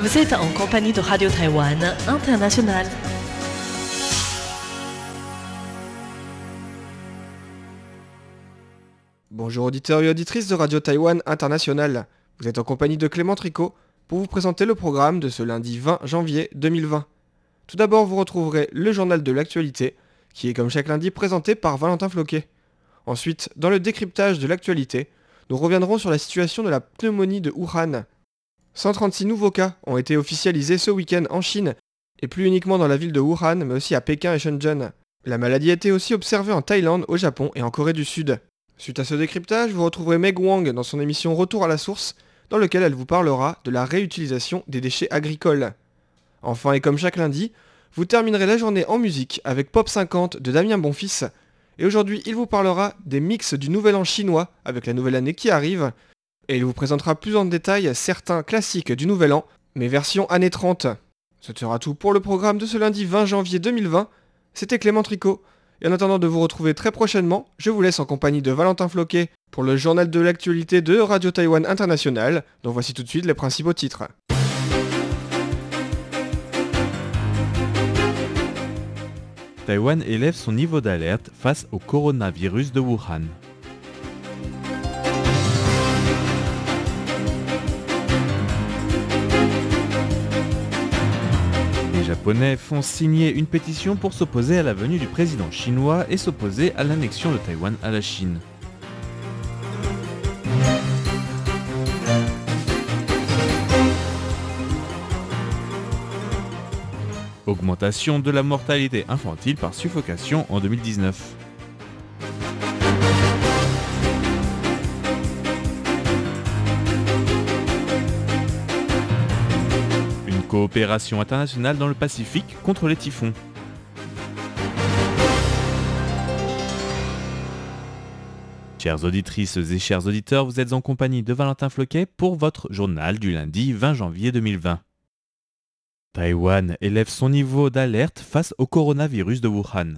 Vous êtes en compagnie de Radio Taïwan International. Bonjour auditeurs et auditrices de Radio Taïwan International. Vous êtes en compagnie de Clément Tricot pour vous présenter le programme de ce lundi 20 janvier 2020. Tout d'abord, vous retrouverez le journal de l'actualité, qui est comme chaque lundi présenté par Valentin Floquet. Ensuite, dans le décryptage de l'actualité, nous reviendrons sur la situation de la pneumonie de Wuhan. 136 nouveaux cas ont été officialisés ce week-end en Chine, et plus uniquement dans la ville de Wuhan, mais aussi à Pékin et Shenzhen. La maladie a été aussi observée en Thaïlande, au Japon et en Corée du Sud. Suite à ce décryptage, vous retrouverez Meg Wang dans son émission Retour à la source, dans lequel elle vous parlera de la réutilisation des déchets agricoles. Enfin, et comme chaque lundi, vous terminerez la journée en musique avec Pop 50 de Damien Bonfils. Et aujourd'hui, il vous parlera des mix du Nouvel An chinois avec la nouvelle année qui arrive. Et il vous présentera plus en détail certains classiques du Nouvel An, mais version années 30. Ce sera tout pour le programme de ce lundi 20 janvier 2020. C'était Clément Tricot. Et en attendant de vous retrouver très prochainement, je vous laisse en compagnie de Valentin Floquet pour le journal de l'actualité de Radio Taïwan International, dont voici tout de suite les principaux titres. Taïwan élève son niveau d'alerte face au coronavirus de Wuhan. Japonais font signer une pétition pour s'opposer à la venue du président chinois et s'opposer à l'annexion de Taïwan à la Chine. Augmentation de la mortalité infantile par suffocation en 2019. Coopération internationale dans le Pacifique contre les typhons. Chères auditrices et chers auditeurs, vous êtes en compagnie de Valentin Floquet pour votre journal du lundi 20 janvier 2020. Taïwan élève son niveau d'alerte face au coronavirus de Wuhan.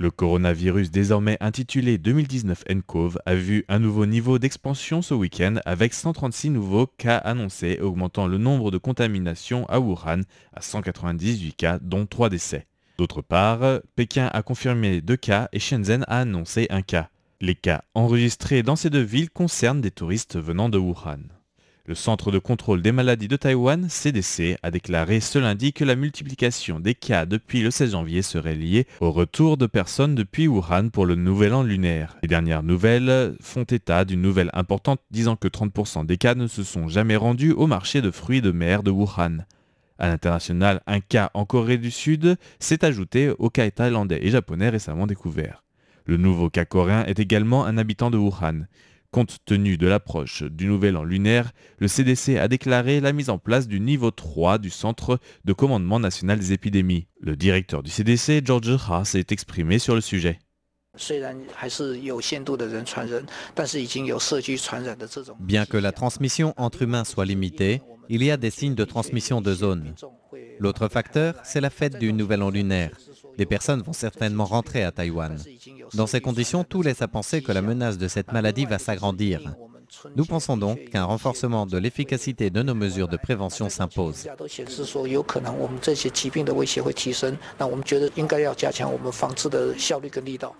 Le coronavirus désormais intitulé 2019 nCoV a vu un nouveau niveau d'expansion ce week-end avec 136 nouveaux cas annoncés augmentant le nombre de contaminations à Wuhan à 198 cas dont 3 décès. D'autre part, Pékin a confirmé 2 cas et Shenzhen a annoncé un cas. Les cas enregistrés dans ces deux villes concernent des touristes venant de Wuhan. Le Centre de contrôle des maladies de Taïwan, CDC, a déclaré ce lundi que la multiplication des cas depuis le 16 janvier serait liée au retour de personnes depuis Wuhan pour le nouvel an lunaire. Les dernières nouvelles font état d'une nouvelle importante disant que 30% des cas ne se sont jamais rendus au marché de fruits de mer de Wuhan. À l'international, un cas en Corée du Sud s'est ajouté aux cas thaïlandais et japonais récemment découverts. Le nouveau cas coréen est également un habitant de Wuhan. Compte tenu de l'approche du nouvel an lunaire, le CDC a déclaré la mise en place du niveau 3 du Centre de commandement national des épidémies. Le directeur du CDC, George Ha, s'est exprimé sur le sujet. Bien que la transmission entre humains soit limitée, il y a des signes de transmission de zone. L'autre facteur, c'est la fête du Nouvel An lunaire. Les personnes vont certainement rentrer à Taïwan. Dans ces conditions, tout laisse à penser que la menace de cette maladie va s'agrandir. Nous pensons donc qu'un renforcement de l'efficacité de nos mesures de prévention s'impose.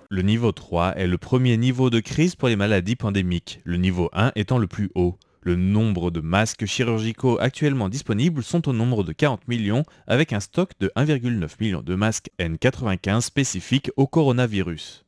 Le niveau 3 est le premier niveau de crise pour les maladies pandémiques, le niveau 1 étant le plus haut. Le nombre de masques chirurgicaux actuellement disponibles sont au nombre de 40 millions avec un stock de 1,9 million de masques N95 spécifiques au coronavirus.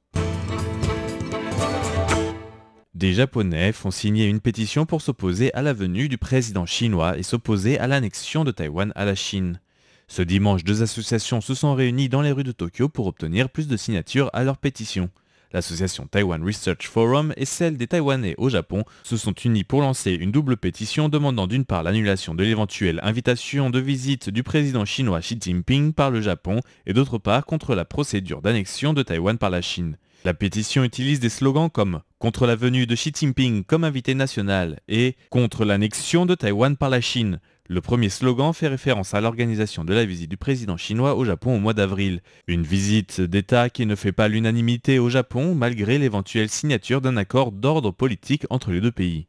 Des Japonais font signer une pétition pour s'opposer à la venue du président chinois et s'opposer à l'annexion de Taïwan à la Chine. Ce dimanche, deux associations se sont réunies dans les rues de Tokyo pour obtenir plus de signatures à leur pétition. L'association Taiwan Research Forum et celle des Taïwanais au Japon se sont unis pour lancer une double pétition demandant d'une part l'annulation de l'éventuelle invitation de visite du président chinois Xi Jinping par le Japon et d'autre part contre la procédure d'annexion de Taïwan par la Chine. La pétition utilise des slogans comme contre la venue de Xi Jinping comme invité national et contre l'annexion de Taïwan par la Chine. Le premier slogan fait référence à l'organisation de la visite du président chinois au Japon au mois d'avril. Une visite d'État qui ne fait pas l'unanimité au Japon malgré l'éventuelle signature d'un accord d'ordre politique entre les deux pays.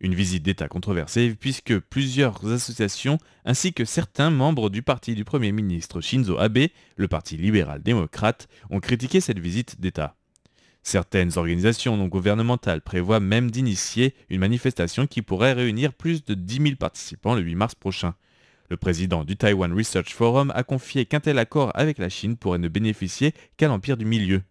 Une visite d'État controversée puisque plusieurs associations ainsi que certains membres du parti du Premier ministre Shinzo Abe, le Parti libéral-démocrate, ont critiqué cette visite d'État. Certaines organisations non gouvernementales prévoient même d'initier une manifestation qui pourrait réunir plus de 10 000 participants le 8 mars prochain. Le président du Taiwan Research Forum a confié qu'un tel accord avec la Chine pourrait ne bénéficier qu'à l'Empire du Milieu.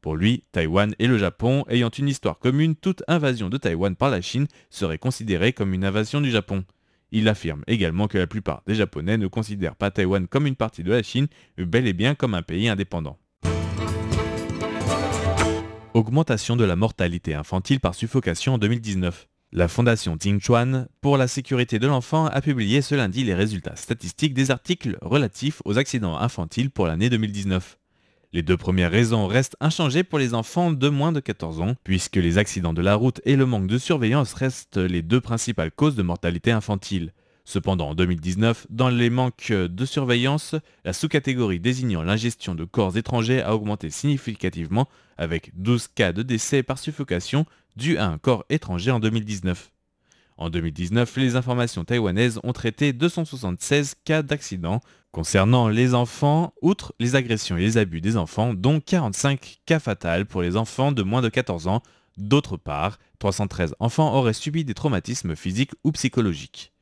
Pour lui, Taïwan et le Japon, ayant une histoire commune, toute invasion de Taïwan par la Chine serait considérée comme une invasion du Japon. Il affirme également que la plupart des Japonais ne considèrent pas Taïwan comme une partie de la Chine, mais bel et bien comme un pays indépendant. Augmentation de la mortalité infantile par suffocation en 2019. La fondation Chuan pour la sécurité de l'enfant a publié ce lundi les résultats statistiques des articles relatifs aux accidents infantiles pour l'année 2019. Les deux premières raisons restent inchangées pour les enfants de moins de 14 ans, puisque les accidents de la route et le manque de surveillance restent les deux principales causes de mortalité infantile. Cependant, en 2019, dans les manques de surveillance, la sous-catégorie désignant l'ingestion de corps étrangers a augmenté significativement, avec 12 cas de décès par suffocation dus à un corps étranger en 2019. En 2019, les informations taïwanaises ont traité 276 cas d'accidents concernant les enfants, outre les agressions et les abus des enfants, dont 45 cas fatals pour les enfants de moins de 14 ans. D'autre part, 313 enfants auraient subi des traumatismes physiques ou psychologiques.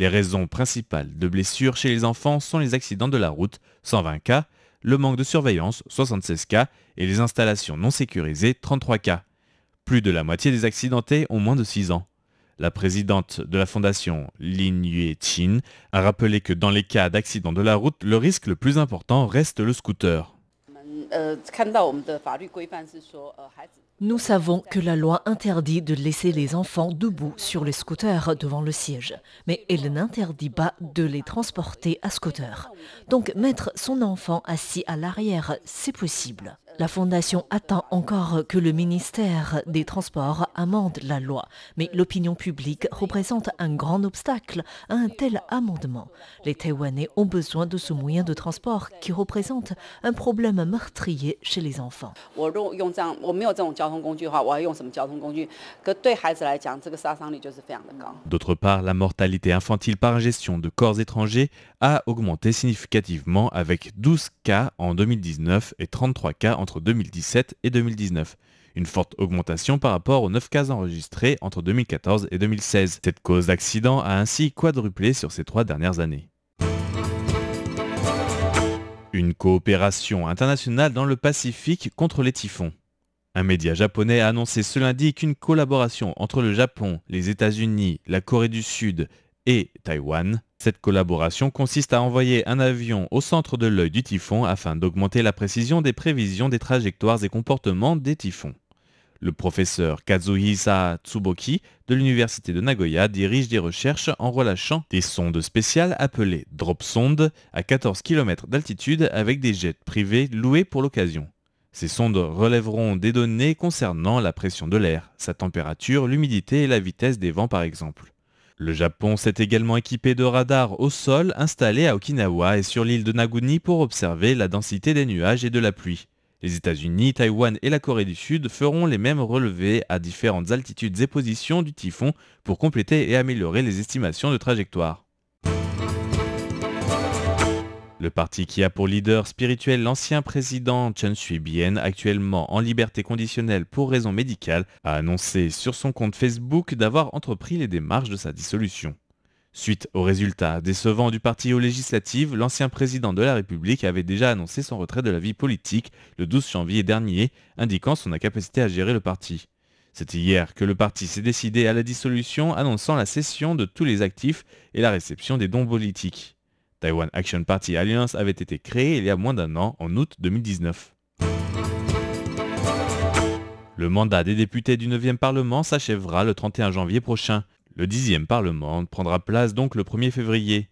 Les raisons principales de blessures chez les enfants sont les accidents de la route, 120 cas, le manque de surveillance, 76 cas, et les installations non sécurisées, 33 cas. Plus de la moitié des accidentés ont moins de 6 ans. La présidente de la fondation Lin Yue-Chin a rappelé que dans les cas d'accident de la route, le risque le plus important reste le scooter. Nous savons que la loi interdit de laisser les enfants debout sur les scooters devant le siège, mais elle n'interdit pas de les transporter à scooter. Donc mettre son enfant assis à l'arrière, c'est possible. La Fondation attend encore que le ministère des Transports amende la loi, mais l'opinion publique représente un grand obstacle à un tel amendement. Les Taïwanais ont besoin de ce moyen de transport qui représente un problème meurtrier chez les enfants. D'autre part, la mortalité infantile par ingestion de corps étrangers a augmenté significativement avec 12 cas en 2019 et 33 cas entre 2017 et 2019. Une forte augmentation par rapport aux 9 cas enregistrés entre 2014 et 2016. Cette cause d'accident a ainsi quadruplé sur ces trois dernières années. Une coopération internationale dans le Pacifique contre les typhons. Un média japonais a annoncé ce lundi qu'une collaboration entre le Japon, les États-Unis, la Corée du Sud et Taïwan cette collaboration consiste à envoyer un avion au centre de l'œil du typhon afin d'augmenter la précision des prévisions des trajectoires et comportements des typhons. Le professeur Kazuhisa Tsuboki de l'université de Nagoya dirige des recherches en relâchant des sondes spéciales appelées drop sondes à 14 km d'altitude avec des jets privés loués pour l'occasion. Ces sondes relèveront des données concernant la pression de l'air, sa température, l'humidité et la vitesse des vents par exemple. Le Japon s'est également équipé de radars au sol installés à Okinawa et sur l'île de Naguni pour observer la densité des nuages et de la pluie. Les États-Unis, Taïwan et la Corée du Sud feront les mêmes relevés à différentes altitudes et positions du typhon pour compléter et améliorer les estimations de trajectoire. Le parti qui a pour leader spirituel l'ancien président Chen Shui-bian, actuellement en liberté conditionnelle pour raison médicale, a annoncé sur son compte Facebook d'avoir entrepris les démarches de sa dissolution. Suite aux résultats décevants du parti aux législatives, l'ancien président de la République avait déjà annoncé son retrait de la vie politique le 12 janvier dernier, indiquant son incapacité à gérer le parti. C'est hier que le parti s'est décidé à la dissolution, annonçant la cession de tous les actifs et la réception des dons politiques. Taiwan Action Party Alliance avait été créée il y a moins d'un an, en août 2019. Le mandat des députés du 9e Parlement s'achèvera le 31 janvier prochain. Le 10e Parlement prendra place donc le 1er février.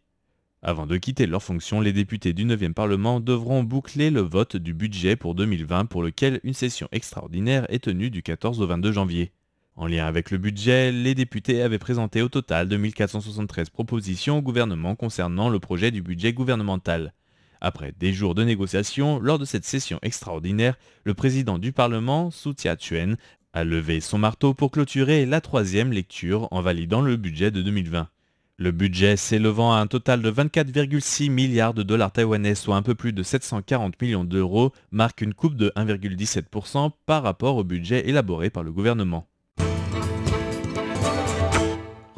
Avant de quitter leurs fonctions, les députés du 9e Parlement devront boucler le vote du budget pour 2020 pour lequel une session extraordinaire est tenue du 14 au 22 janvier. En lien avec le budget, les députés avaient présenté au total 2473 propositions au gouvernement concernant le projet du budget gouvernemental. Après des jours de négociations, lors de cette session extraordinaire, le président du Parlement, Su Tia-chuen, a levé son marteau pour clôturer la troisième lecture en validant le budget de 2020. Le budget s'élevant à un total de 24,6 milliards de dollars taïwanais, soit un peu plus de 740 millions d'euros, marque une coupe de 1,17% par rapport au budget élaboré par le gouvernement.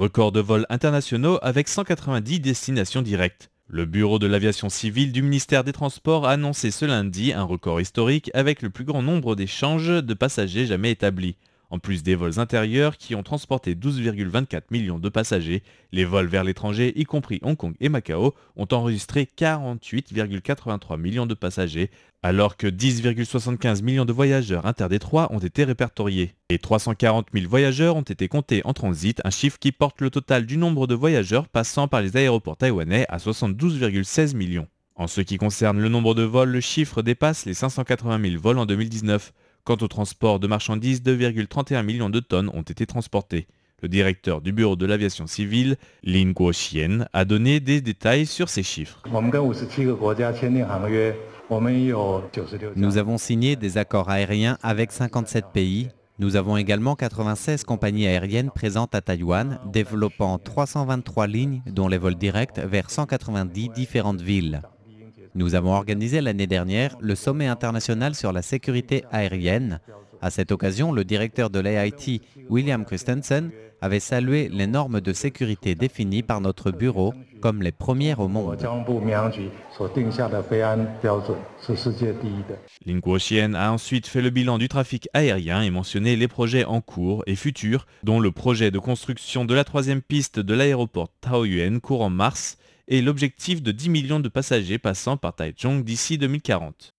Record de vols internationaux avec 190 destinations directes. Le Bureau de l'aviation civile du ministère des Transports a annoncé ce lundi un record historique avec le plus grand nombre d'échanges de passagers jamais établis. En plus des vols intérieurs qui ont transporté 12,24 millions de passagers, les vols vers l'étranger, y compris Hong Kong et Macao, ont enregistré 48,83 millions de passagers, alors que 10,75 millions de voyageurs interdétroits ont été répertoriés. Et 340 000 voyageurs ont été comptés en transit, un chiffre qui porte le total du nombre de voyageurs passant par les aéroports taïwanais à 72,16 millions. En ce qui concerne le nombre de vols, le chiffre dépasse les 580 000 vols en 2019. Quant au transport de marchandises, 2,31 millions de tonnes ont été transportées. Le directeur du Bureau de l'aviation civile, Lin Guoxian, a donné des détails sur ces chiffres. Nous avons signé des accords aériens avec 57 pays. Nous avons également 96 compagnies aériennes présentes à Taïwan, développant 323 lignes, dont les vols directs vers 190 différentes villes. Nous avons organisé l'année dernière le sommet international sur la sécurité aérienne. À cette occasion, le directeur de l'AIT, William Christensen, avait salué les normes de sécurité définies par notre bureau comme les premières au monde. Lin a ensuite fait le bilan du trafic aérien et mentionné les projets en cours et futurs, dont le projet de construction de la troisième piste de l'aéroport Taoyuan courant mars et l'objectif de 10 millions de passagers passant par Taichung d'ici 2040.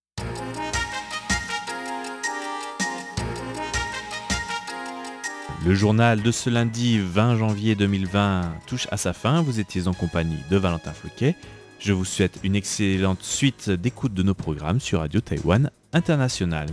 Le journal de ce lundi 20 janvier 2020 touche à sa fin. Vous étiez en compagnie de Valentin Floquet. Je vous souhaite une excellente suite d'écoute de nos programmes sur Radio Taïwan International.